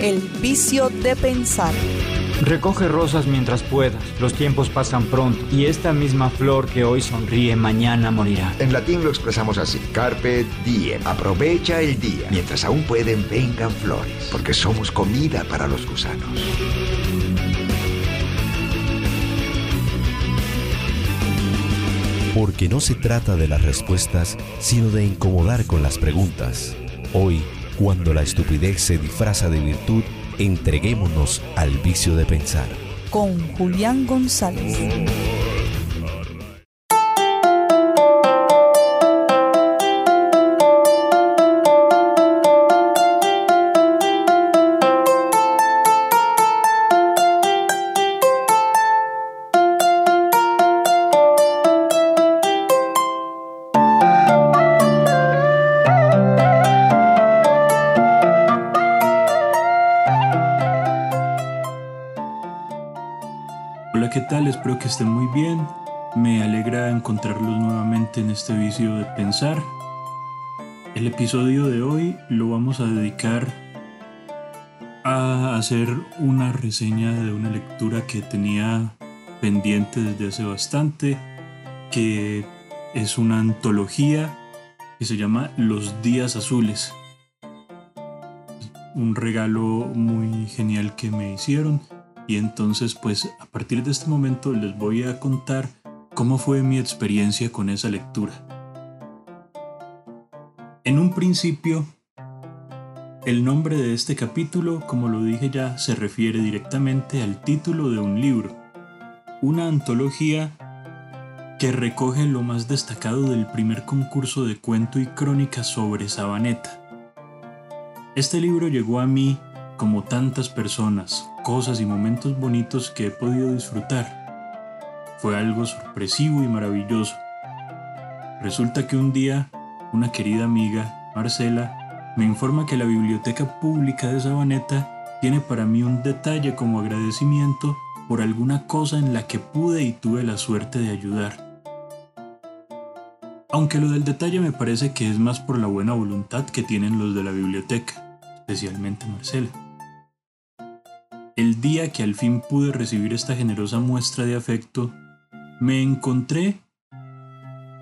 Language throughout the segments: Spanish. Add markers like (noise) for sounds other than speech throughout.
El vicio de pensar. Recoge rosas mientras puedas, los tiempos pasan pronto y esta misma flor que hoy sonríe mañana morirá. En latín lo expresamos así, carpe diem, aprovecha el día, mientras aún pueden vengan flores, porque somos comida para los gusanos. Porque no se trata de las respuestas, sino de incomodar con las preguntas. Hoy, cuando la estupidez se disfraza de virtud, entreguémonos al vicio de pensar. Con Julián González. ¿Qué tal? Espero que estén muy bien. Me alegra encontrarlos nuevamente en este vicio de pensar. El episodio de hoy lo vamos a dedicar a hacer una reseña de una lectura que tenía pendiente desde hace bastante, que es una antología que se llama Los Días Azules. Un regalo muy genial que me hicieron y entonces pues a partir de este momento les voy a contar cómo fue mi experiencia con esa lectura. En un principio, el nombre de este capítulo, como lo dije ya, se refiere directamente al título de un libro, una antología que recoge lo más destacado del primer concurso de cuento y crónica sobre Sabaneta. Este libro llegó a mí como tantas personas, cosas y momentos bonitos que he podido disfrutar. Fue algo sorpresivo y maravilloso. Resulta que un día una querida amiga, Marcela, me informa que la Biblioteca Pública de Sabaneta tiene para mí un detalle como agradecimiento por alguna cosa en la que pude y tuve la suerte de ayudar. Aunque lo del detalle me parece que es más por la buena voluntad que tienen los de la biblioteca, especialmente Marcela. El día que al fin pude recibir esta generosa muestra de afecto, me encontré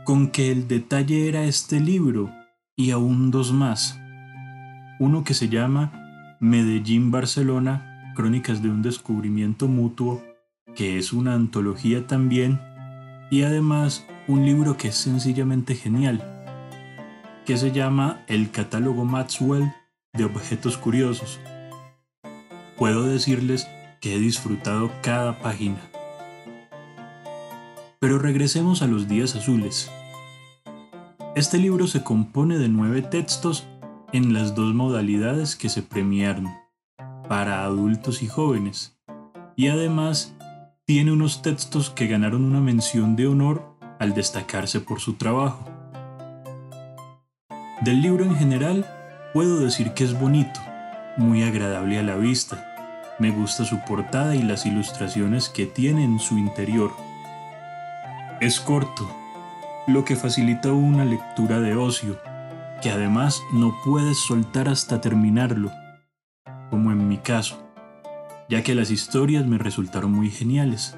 con que el detalle era este libro y aún dos más. Uno que se llama Medellín Barcelona, Crónicas de un descubrimiento mutuo, que es una antología también, y además un libro que es sencillamente genial, que se llama El catálogo Maxwell de objetos curiosos puedo decirles que he disfrutado cada página. Pero regresemos a los días azules. Este libro se compone de nueve textos en las dos modalidades que se premiaron, para adultos y jóvenes, y además tiene unos textos que ganaron una mención de honor al destacarse por su trabajo. Del libro en general, puedo decir que es bonito, muy agradable a la vista, me gusta su portada y las ilustraciones que tiene en su interior. Es corto, lo que facilita una lectura de ocio, que además no puedes soltar hasta terminarlo, como en mi caso, ya que las historias me resultaron muy geniales.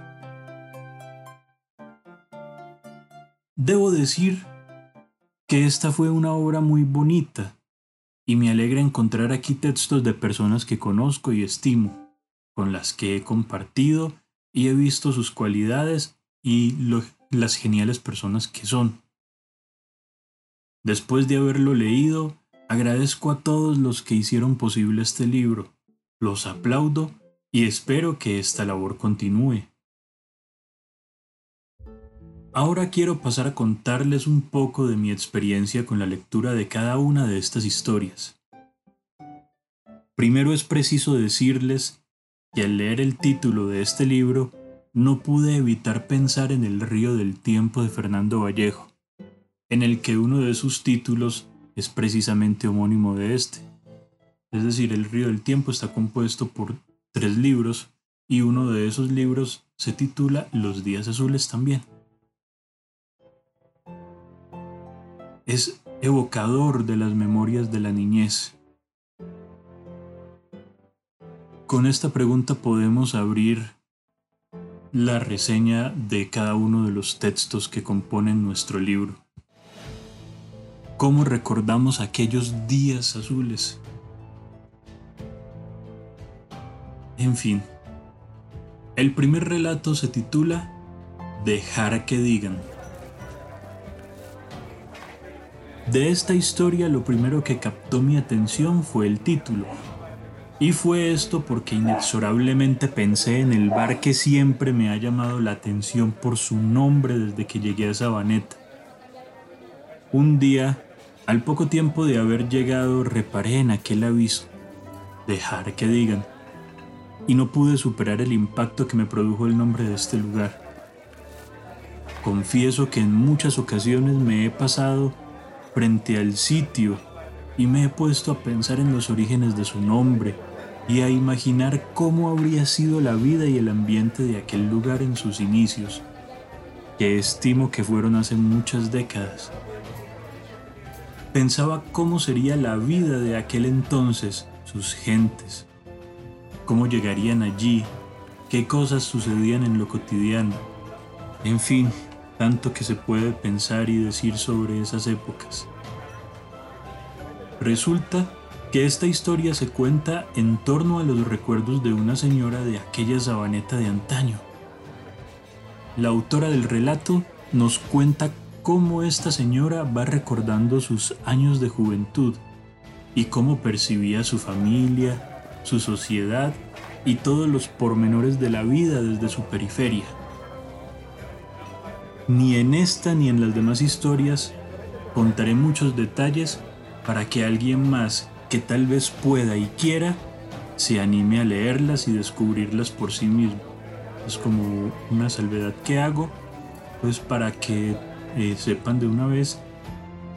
Debo decir que esta fue una obra muy bonita y me alegra encontrar aquí textos de personas que conozco y estimo con las que he compartido y he visto sus cualidades y las geniales personas que son. Después de haberlo leído, agradezco a todos los que hicieron posible este libro, los aplaudo y espero que esta labor continúe. Ahora quiero pasar a contarles un poco de mi experiencia con la lectura de cada una de estas historias. Primero es preciso decirles y al leer el título de este libro no pude evitar pensar en El río del tiempo de Fernando Vallejo, en el que uno de sus títulos es precisamente homónimo de este. Es decir, El río del tiempo está compuesto por tres libros y uno de esos libros se titula Los días azules también. Es evocador de las memorias de la niñez Con esta pregunta podemos abrir la reseña de cada uno de los textos que componen nuestro libro. ¿Cómo recordamos aquellos días azules? En fin, el primer relato se titula Dejar que digan. De esta historia lo primero que captó mi atención fue el título, y fue esto porque inexorablemente pensé en el bar que siempre me ha llamado la atención por su nombre desde que llegué a Sabaneta. Un día, al poco tiempo de haber llegado, reparé en aquel aviso. Dejar que digan. Y no pude superar el impacto que me produjo el nombre de este lugar. Confieso que en muchas ocasiones me he pasado frente al sitio y me he puesto a pensar en los orígenes de su nombre y a imaginar cómo habría sido la vida y el ambiente de aquel lugar en sus inicios, que estimo que fueron hace muchas décadas. Pensaba cómo sería la vida de aquel entonces, sus gentes, cómo llegarían allí, qué cosas sucedían en lo cotidiano, en fin, tanto que se puede pensar y decir sobre esas épocas. Resulta que esta historia se cuenta en torno a los recuerdos de una señora de aquella sabaneta de antaño. La autora del relato nos cuenta cómo esta señora va recordando sus años de juventud y cómo percibía su familia, su sociedad y todos los pormenores de la vida desde su periferia. Ni en esta ni en las demás historias contaré muchos detalles para que alguien más que tal vez pueda y quiera se anime a leerlas y descubrirlas por sí mismo. Es como una salvedad que hago, pues para que eh, sepan de una vez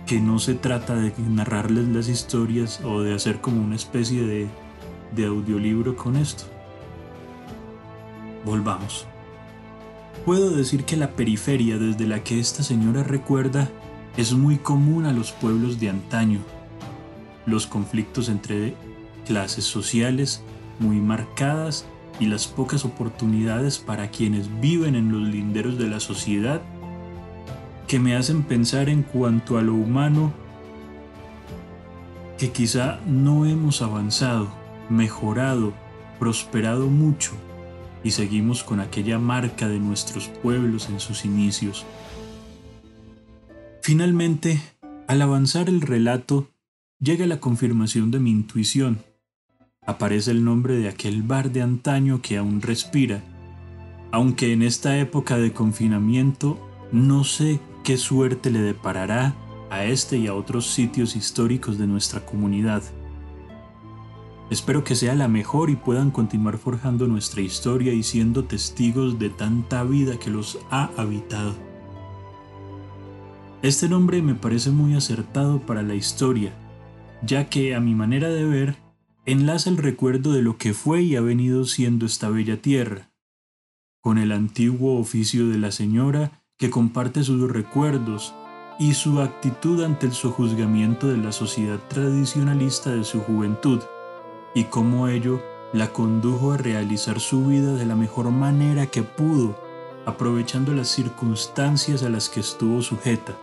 que no se trata de narrarles las historias o de hacer como una especie de, de audiolibro con esto. Volvamos. Puedo decir que la periferia desde la que esta señora recuerda es muy común a los pueblos de antaño, los conflictos entre clases sociales muy marcadas y las pocas oportunidades para quienes viven en los linderos de la sociedad que me hacen pensar en cuanto a lo humano que quizá no hemos avanzado, mejorado, prosperado mucho y seguimos con aquella marca de nuestros pueblos en sus inicios. Finalmente, al avanzar el relato, llega la confirmación de mi intuición. Aparece el nombre de aquel bar de antaño que aún respira, aunque en esta época de confinamiento no sé qué suerte le deparará a este y a otros sitios históricos de nuestra comunidad. Espero que sea la mejor y puedan continuar forjando nuestra historia y siendo testigos de tanta vida que los ha habitado. Este nombre me parece muy acertado para la historia, ya que a mi manera de ver, enlaza el recuerdo de lo que fue y ha venido siendo esta bella tierra, con el antiguo oficio de la señora que comparte sus recuerdos y su actitud ante el sojuzgamiento de la sociedad tradicionalista de su juventud, y cómo ello la condujo a realizar su vida de la mejor manera que pudo, aprovechando las circunstancias a las que estuvo sujeta.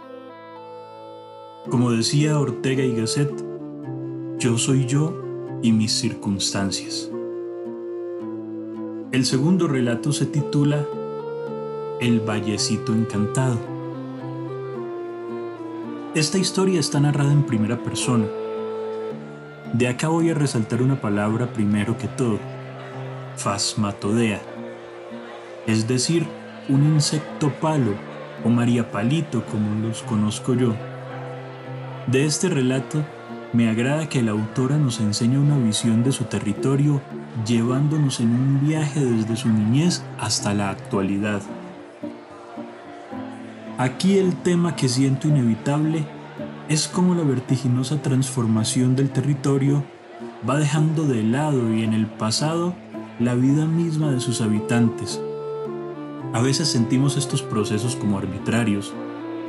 Como decía Ortega y Gasset, yo soy yo y mis circunstancias. El segundo relato se titula El Vallecito Encantado. Esta historia está narrada en primera persona. De acá voy a resaltar una palabra primero que todo, fasmatodea, es decir, un insecto palo o María Palito como los conozco yo. De este relato me agrada que la autora nos enseñe una visión de su territorio llevándonos en un viaje desde su niñez hasta la actualidad. Aquí el tema que siento inevitable es cómo la vertiginosa transformación del territorio va dejando de lado y en el pasado la vida misma de sus habitantes. A veces sentimos estos procesos como arbitrarios,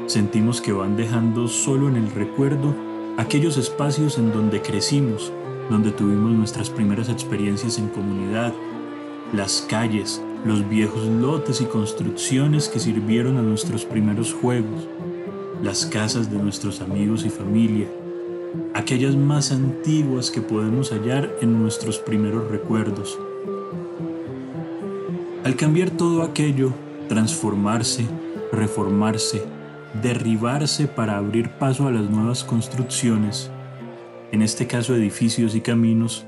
sentimos que van dejando solo en el recuerdo aquellos espacios en donde crecimos donde tuvimos nuestras primeras experiencias en comunidad, las calles, los viejos lotes y construcciones que sirvieron a nuestros primeros juegos, las casas de nuestros amigos y familia, aquellas más antiguas que podemos hallar en nuestros primeros recuerdos. Al cambiar todo aquello, transformarse, reformarse, derribarse para abrir paso a las nuevas construcciones, en este caso edificios y caminos,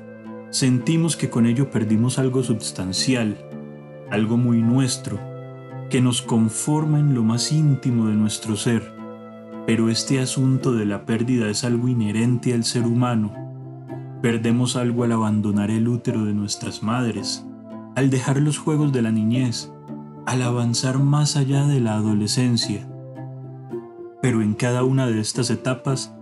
sentimos que con ello perdimos algo sustancial, algo muy nuestro, que nos conforma en lo más íntimo de nuestro ser. Pero este asunto de la pérdida es algo inherente al ser humano. Perdemos algo al abandonar el útero de nuestras madres, al dejar los juegos de la niñez, al avanzar más allá de la adolescencia. Pero en cada una de estas etapas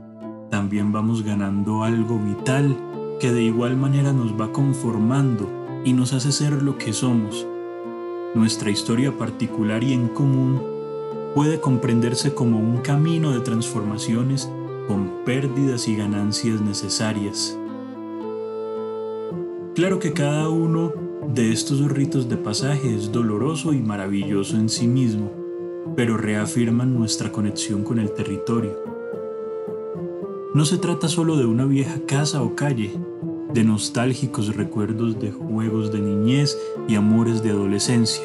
también vamos ganando algo vital que de igual manera nos va conformando y nos hace ser lo que somos. Nuestra historia particular y en común puede comprenderse como un camino de transformaciones con pérdidas y ganancias necesarias. Claro que cada uno de estos ritos de pasaje es doloroso y maravilloso en sí mismo, pero reafirman nuestra conexión con el territorio. No se trata solo de una vieja casa o calle, de nostálgicos recuerdos de juegos de niñez y amores de adolescencia.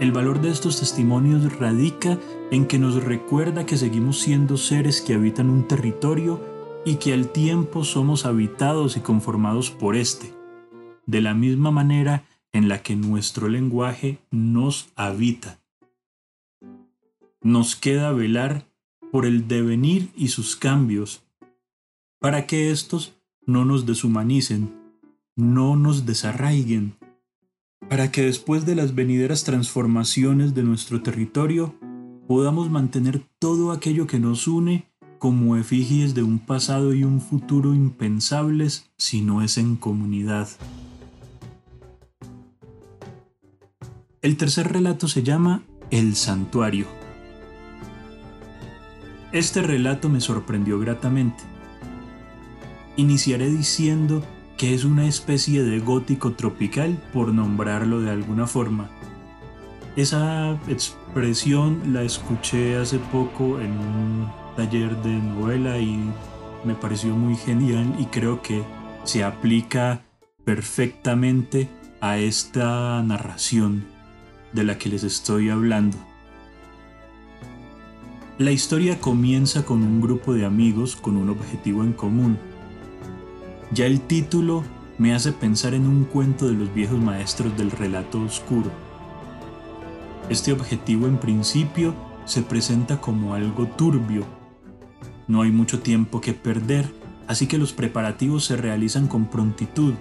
El valor de estos testimonios radica en que nos recuerda que seguimos siendo seres que habitan un territorio y que al tiempo somos habitados y conformados por éste, de la misma manera en la que nuestro lenguaje nos habita. Nos queda velar por el devenir y sus cambios, para que éstos no nos deshumanicen, no nos desarraiguen, para que después de las venideras transformaciones de nuestro territorio podamos mantener todo aquello que nos une como efigies de un pasado y un futuro impensables si no es en comunidad. El tercer relato se llama El Santuario. Este relato me sorprendió gratamente. Iniciaré diciendo que es una especie de gótico tropical, por nombrarlo de alguna forma. Esa expresión la escuché hace poco en un taller de novela y me pareció muy genial y creo que se aplica perfectamente a esta narración de la que les estoy hablando. La historia comienza con un grupo de amigos con un objetivo en común ya el título me hace pensar en un cuento de los viejos maestros del relato oscuro. Este objetivo en principio se presenta como algo turbio. No hay mucho tiempo que perder, así que los preparativos se realizan con prontitud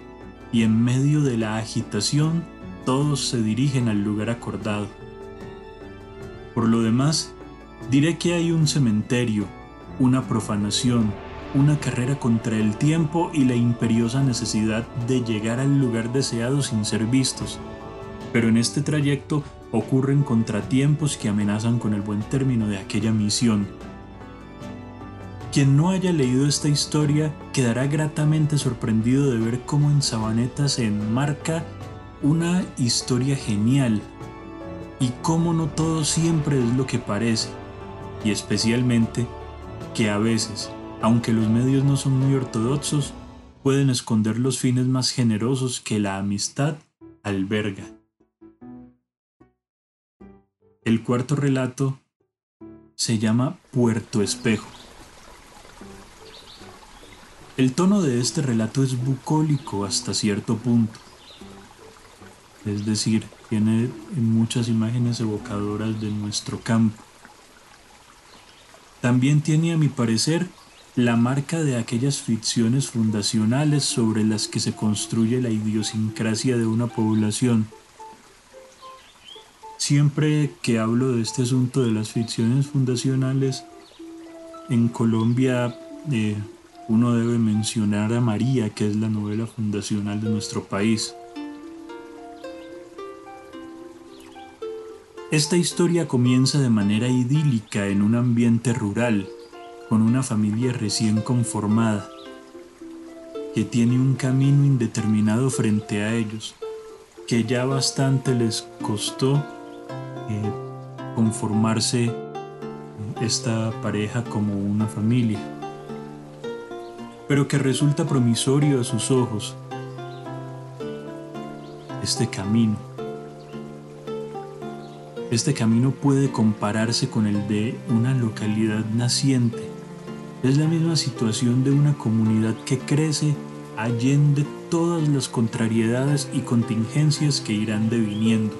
y en medio de la agitación todos se dirigen al lugar acordado. Por lo demás, diré que hay un cementerio, una profanación, una carrera contra el tiempo y la imperiosa necesidad de llegar al lugar deseado sin ser vistos. Pero en este trayecto ocurren contratiempos que amenazan con el buen término de aquella misión. Quien no haya leído esta historia quedará gratamente sorprendido de ver cómo en Sabaneta se enmarca una historia genial y cómo no todo siempre es lo que parece, y especialmente que a veces aunque los medios no son muy ortodoxos, pueden esconder los fines más generosos que la amistad alberga. El cuarto relato se llama Puerto Espejo. El tono de este relato es bucólico hasta cierto punto. Es decir, tiene muchas imágenes evocadoras de nuestro campo. También tiene, a mi parecer, la marca de aquellas ficciones fundacionales sobre las que se construye la idiosincrasia de una población. Siempre que hablo de este asunto de las ficciones fundacionales, en Colombia eh, uno debe mencionar a María, que es la novela fundacional de nuestro país. Esta historia comienza de manera idílica en un ambiente rural, con una familia recién conformada. que tiene un camino indeterminado frente a ellos, que ya bastante les costó eh, conformarse esta pareja como una familia, pero que resulta promisorio a sus ojos este camino. Este camino puede compararse con el de una localidad naciente. Es la misma situación de una comunidad que crece allende todas las contrariedades y contingencias que irán deviniendo.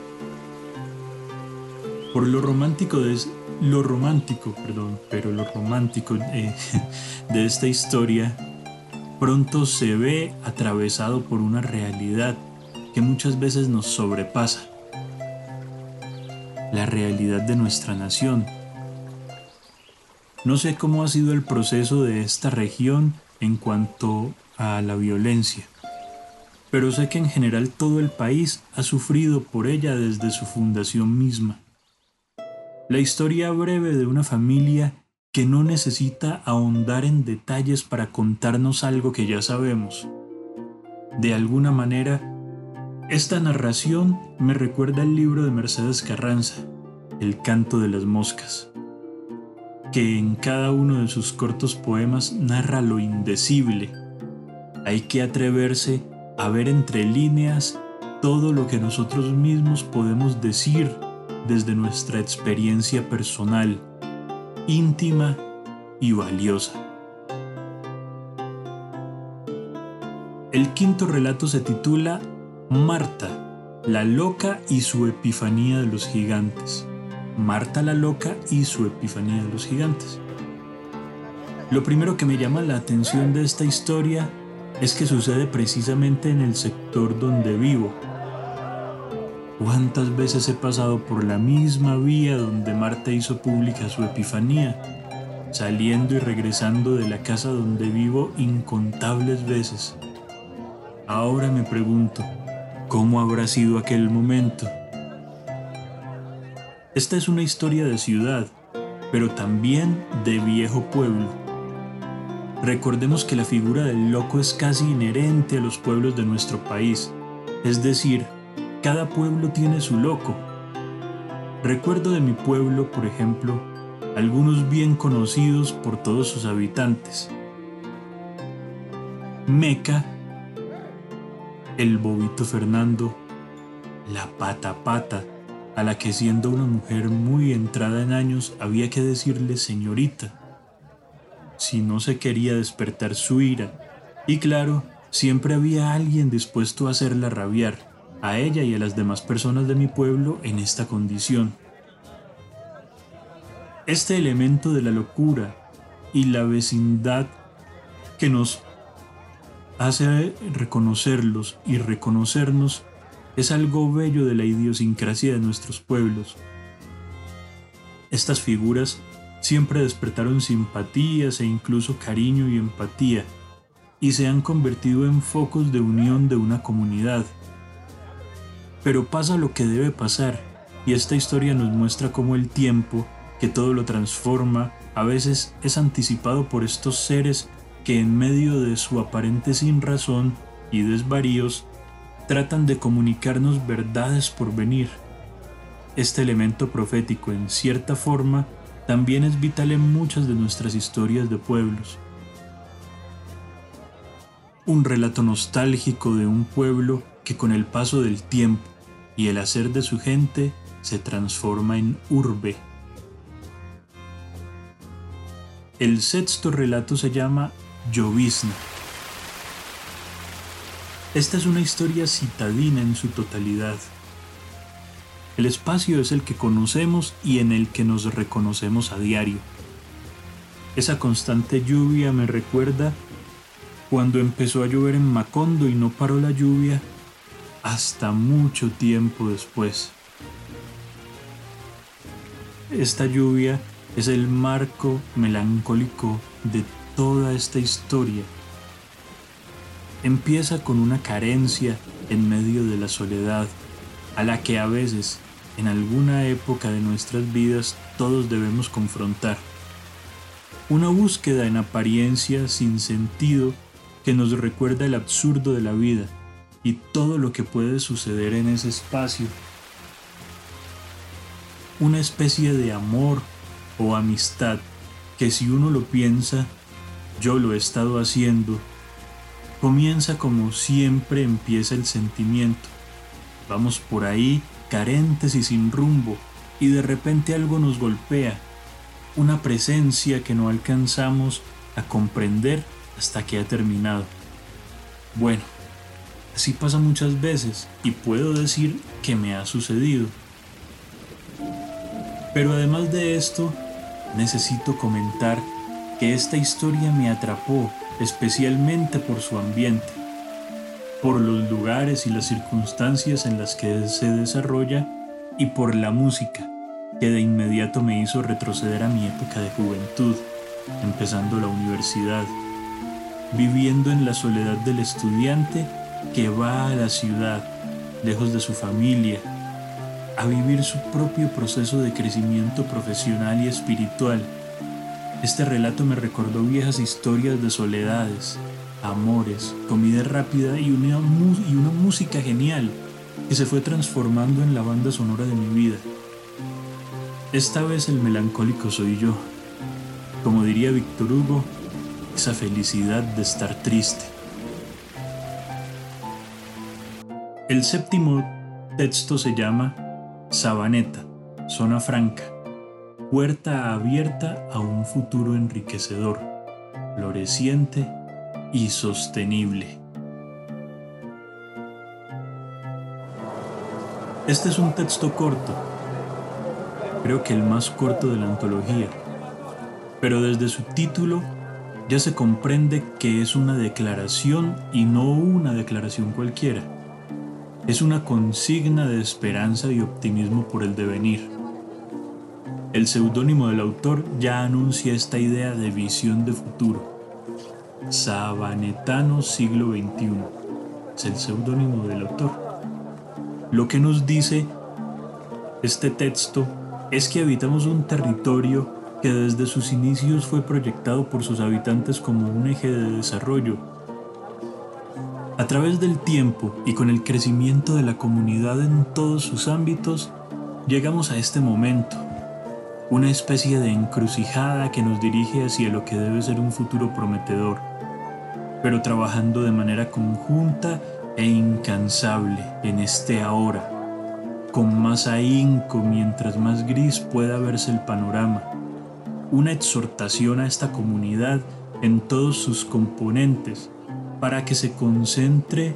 Por lo romántico de lo romántico, perdón, pero lo romántico eh, (laughs) de esta historia pronto se ve atravesado por una realidad que muchas veces nos sobrepasa. La realidad de nuestra nación. No sé cómo ha sido el proceso de esta región en cuanto a la violencia, pero sé que en general todo el país ha sufrido por ella desde su fundación misma. La historia breve de una familia que no necesita ahondar en detalles para contarnos algo que ya sabemos. De alguna manera, esta narración me recuerda el libro de Mercedes Carranza, El canto de las moscas, que en cada uno de sus cortos poemas narra lo indecible. Hay que atreverse a ver entre líneas todo lo que nosotros mismos podemos decir desde nuestra experiencia personal, íntima y valiosa. El quinto relato se titula Marta, la loca y su epifanía de los gigantes. Marta la loca y su epifanía de los gigantes. Lo primero que me llama la atención de esta historia es que sucede precisamente en el sector donde vivo. ¿Cuántas veces he pasado por la misma vía donde Marta hizo pública su epifanía, saliendo y regresando de la casa donde vivo incontables veces? Ahora me pregunto, ¿Cómo habrá sido aquel momento? Esta es una historia de ciudad, pero también de viejo pueblo. Recordemos que la figura del loco es casi inherente a los pueblos de nuestro país, es decir, cada pueblo tiene su loco. Recuerdo de mi pueblo, por ejemplo, algunos bien conocidos por todos sus habitantes. Meca el bobito Fernando, la pata pata, a la que siendo una mujer muy entrada en años había que decirle señorita, si no se quería despertar su ira. Y claro, siempre había alguien dispuesto a hacerla rabiar, a ella y a las demás personas de mi pueblo en esta condición. Este elemento de la locura y la vecindad que nos hace reconocerlos y reconocernos es algo bello de la idiosincrasia de nuestros pueblos. Estas figuras siempre despertaron simpatías e incluso cariño y empatía, y se han convertido en focos de unión de una comunidad. Pero pasa lo que debe pasar, y esta historia nos muestra cómo el tiempo, que todo lo transforma, a veces es anticipado por estos seres que en medio de su aparente sin razón y desvaríos tratan de comunicarnos verdades por venir. Este elemento profético en cierta forma también es vital en muchas de nuestras historias de pueblos. Un relato nostálgico de un pueblo que con el paso del tiempo y el hacer de su gente se transforma en urbe. El sexto relato se llama Llovizna. Esta es una historia citadina en su totalidad. El espacio es el que conocemos y en el que nos reconocemos a diario. Esa constante lluvia me recuerda cuando empezó a llover en Macondo y no paró la lluvia hasta mucho tiempo después. Esta lluvia es el marco melancólico de toda esta historia empieza con una carencia en medio de la soledad, a la que a veces, en alguna época de nuestras vidas, todos debemos confrontar. Una búsqueda en apariencia sin sentido que nos recuerda el absurdo de la vida y todo lo que puede suceder en ese espacio. Una especie de amor o amistad que si uno lo piensa, yo lo he estado haciendo, comienza como siempre empieza el sentimiento. Vamos por ahí carentes y sin rumbo, y de repente algo nos golpea, una presencia que no alcanzamos a comprender hasta que ha terminado. Bueno, así pasa muchas veces y puedo decir que me ha sucedido. Pero además de esto, necesito comentar que esta historia me atrapó especialmente por su ambiente, por los lugares y las circunstancias en las que se desarrolla y por la música, que de inmediato me hizo retroceder a mi época de juventud, empezando la universidad, viviendo en la soledad del estudiante que va a la ciudad, lejos de su familia, a vivir su propio proceso de crecimiento profesional y espiritual. Este relato me recordó viejas historias de soledades, amores, comida rápida y una, y una música genial que se fue transformando en la banda sonora de mi vida. Esta vez el melancólico soy yo. Como diría Víctor Hugo, esa felicidad de estar triste. El séptimo texto se llama Sabaneta, Zona Franca, puerta abierta a un futuro enriquecedor, floreciente y sostenible. Este es un texto corto, creo que el más corto de la antología, pero desde su título ya se comprende que es una declaración y no una declaración cualquiera es una consigna de esperanza y optimismo por el devenir. El seudónimo del autor ya anuncia esta idea de visión de futuro. Sabanetano siglo XXI es el seudónimo del autor. Lo que nos dice este texto es que habitamos un territorio que desde sus inicios fue proyectado por sus habitantes como un eje de desarrollo a través del tiempo y con el crecimiento de la comunidad en todos sus ámbitos, llegamos a este momento, una especie de encrucijada que nos dirige hacia lo que debe ser un futuro prometedor, pero trabajando de manera conjunta e incansable en este ahora, con más ahínco mientras más gris pueda verse el panorama, una exhortación a esta comunidad en todos sus componentes, para que se concentre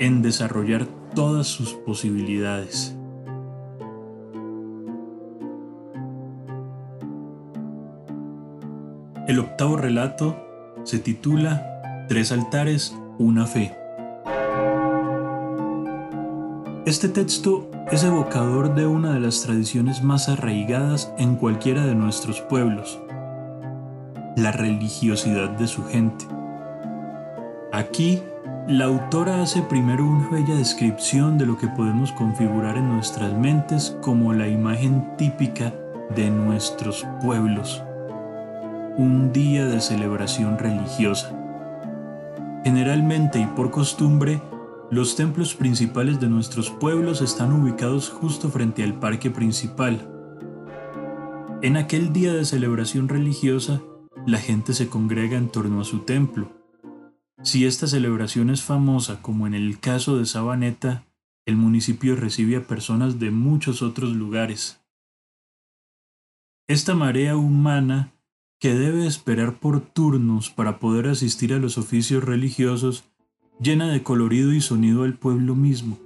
en desarrollar todas sus posibilidades. El octavo relato se titula Tres altares, una fe. Este texto es evocador de una de las tradiciones más arraigadas en cualquiera de nuestros pueblos, la religiosidad de su gente. Aquí, la autora hace primero una bella descripción de lo que podemos configurar en nuestras mentes como la imagen típica de nuestros pueblos. Un día de celebración religiosa. Generalmente y por costumbre, los templos principales de nuestros pueblos están ubicados justo frente al parque principal. En aquel día de celebración religiosa, la gente se congrega en torno a su templo si esta celebración es famosa, como en el caso de Sabaneta, el municipio recibe a personas de muchos otros lugares. Esta marea humana, que debe esperar por turnos para poder asistir a los oficios religiosos, llena de colorido y sonido al pueblo mismo.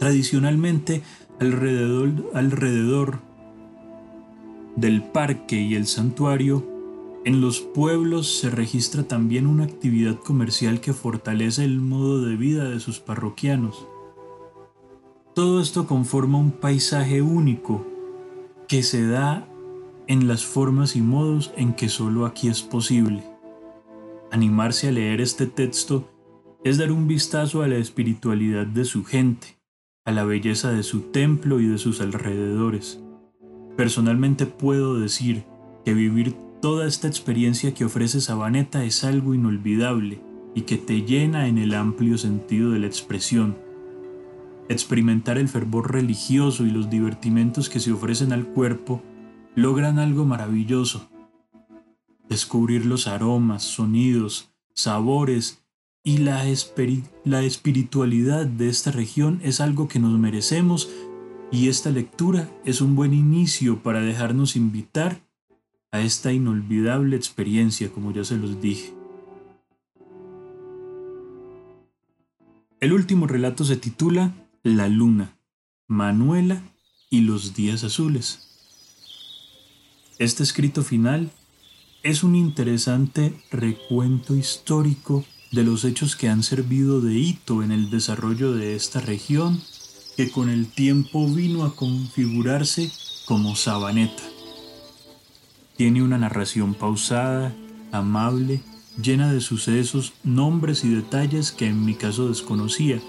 Tradicionalmente, alrededor, alrededor del parque y el santuario en los pueblos se registra también una actividad comercial que fortalece el modo de vida de sus parroquianos. Todo esto conforma un paisaje único que se da en las formas y modos en que solo aquí es posible. Animarse a leer este texto es dar un vistazo a la espiritualidad de su gente, a la belleza de su templo y de sus alrededores. Personalmente puedo decir que vivir Toda esta experiencia que ofrece Sabaneta es algo inolvidable y que te llena en el amplio sentido de la expresión. Experimentar el fervor religioso y los divertimentos que se ofrecen al cuerpo logran algo maravilloso. Descubrir los aromas, sonidos, sabores y la, espiritualidad de esta región es algo que nos merecemos y esta lectura es un buen inicio para dejarnos invitar a esta inolvidable experiencia, como ya se los dije. El último relato se titula La Luna, Manuela y los días azules. Este escrito final es un interesante recuento histórico de los hechos que han servido de hito en el desarrollo de esta región que con el tiempo vino a configurarse como Sabaneta. Tiene una narración pausada, amable, llena de sucesos, nombres y detalles que en mi caso desconocía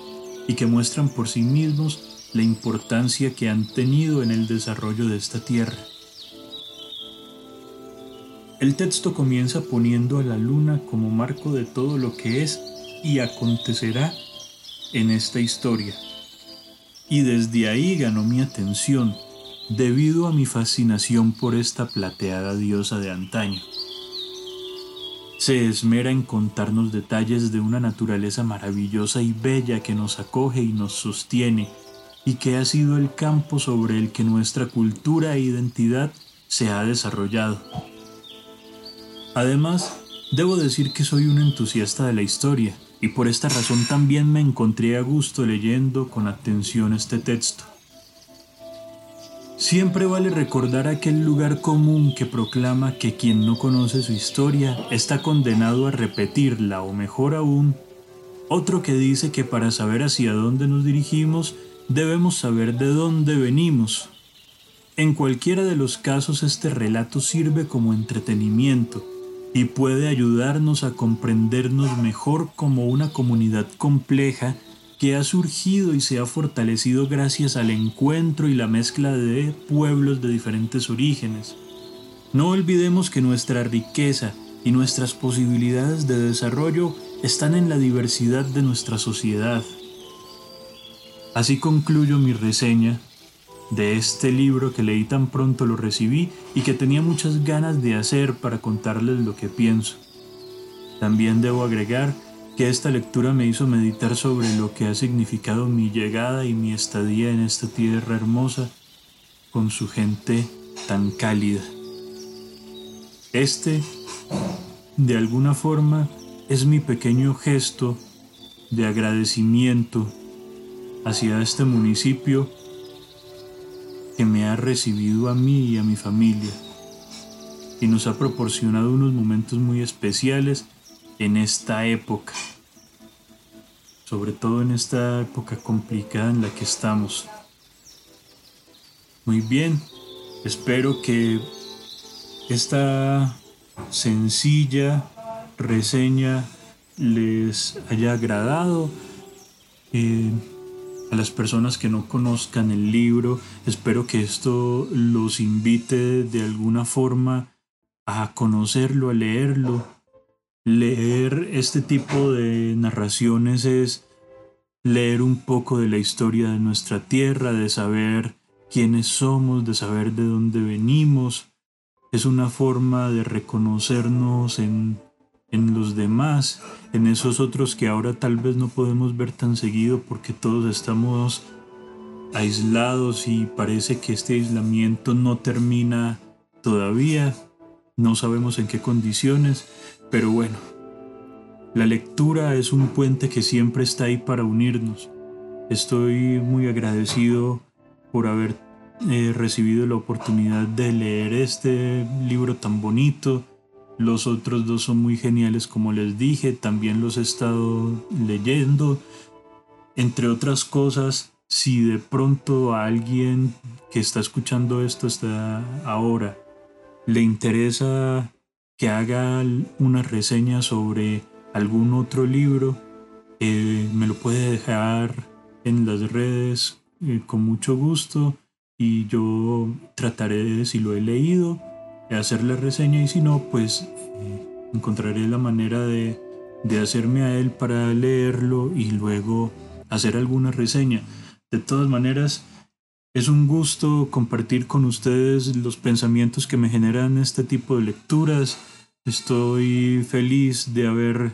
y que muestran por sí mismos la importancia que han tenido en el desarrollo de esta tierra. El texto comienza poniendo a la luna como marco de todo lo que es y acontecerá en esta historia. Y desde ahí ganó mi atención debido a mi fascinación por esta plateada diosa de antaño. Se esmera en contarnos detalles de una naturaleza maravillosa y bella que nos acoge y nos sostiene, y que ha sido el campo sobre el que nuestra cultura e identidad se ha desarrollado. Además, debo decir que soy un entusiasta de la historia, y por esta razón también me encontré a gusto leyendo con atención este texto. Siempre vale recordar aquel lugar común que proclama que quien no conoce su historia está condenado a repetirla o mejor aún, otro que dice que para saber hacia dónde nos dirigimos debemos saber de dónde venimos. En cualquiera de los casos este relato sirve como entretenimiento y puede ayudarnos a comprendernos mejor como una comunidad compleja que ha surgido y se ha fortalecido gracias al encuentro y la mezcla de pueblos de diferentes orígenes. No olvidemos que nuestra riqueza y nuestras posibilidades de desarrollo están en la diversidad de nuestra sociedad. Así concluyo mi reseña de este libro que leí tan pronto lo recibí y que tenía muchas ganas de hacer para contarles lo que pienso. También debo agregar que esta lectura me hizo meditar sobre lo que ha significado mi llegada y mi estadía en esta tierra hermosa con su gente tan cálida. Este, de alguna forma, es mi pequeño gesto de agradecimiento hacia este municipio que me ha recibido a mí y a mi familia y nos ha proporcionado unos momentos muy especiales en esta época, sobre todo en esta época complicada en la que estamos. Muy bien, espero que esta sencilla reseña les haya agradado. Eh, a las personas que no conozcan el libro, espero que esto los invite de alguna forma a conocerlo, a leerlo, leer este tipo de narraciones es leer un poco de la historia de nuestra tierra, de saber quiénes somos, de saber de dónde venimos. Es una forma de reconocernos en, en los demás, en esos otros que ahora tal vez no podemos ver tan seguido porque todos estamos aislados y parece que este aislamiento no termina todavía. No sabemos en qué condiciones, pero bueno, la lectura es un puente que siempre está ahí para unirnos. Estoy muy agradecido por haber eh, recibido la oportunidad de leer este libro tan bonito. Los otros dos son muy geniales como les dije, también los he estado leyendo. Entre otras cosas, si de pronto a alguien que está escuchando esto hasta ahora le interesa que haga una reseña sobre algún otro libro, eh, me lo puede dejar en las redes eh, con mucho gusto y yo trataré de, si lo he leído, hacer la reseña y si no, pues eh, encontraré la manera de, de hacerme a él para leerlo y luego hacer alguna reseña. De todas maneras, es un gusto compartir con ustedes los pensamientos que me generan este tipo de lecturas. Estoy feliz de haber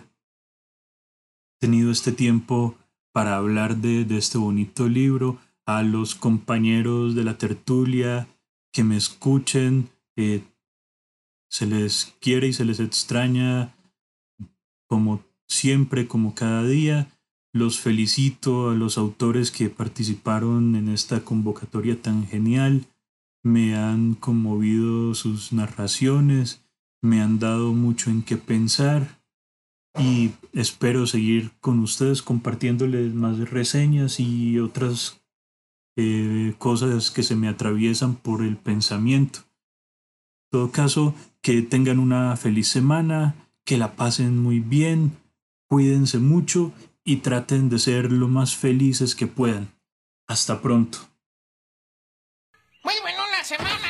tenido este tiempo para hablar de, este bonito libro. A los compañeros de la tertulia que me escuchen, eh, se les quiere y se les extraña como siempre, como cada día. Los felicito a los autores que participaron en esta convocatoria tan genial. Me han conmovido sus narraciones, me han dado mucho en qué pensar y espero seguir con ustedes compartiéndoles más reseñas y otras eh, cosas que se me atraviesan por el pensamiento. En todo caso, que tengan una feliz semana, que la pasen muy bien, cuídense mucho y traten de ser lo más felices que puedan. Hasta pronto. Muy buena semana.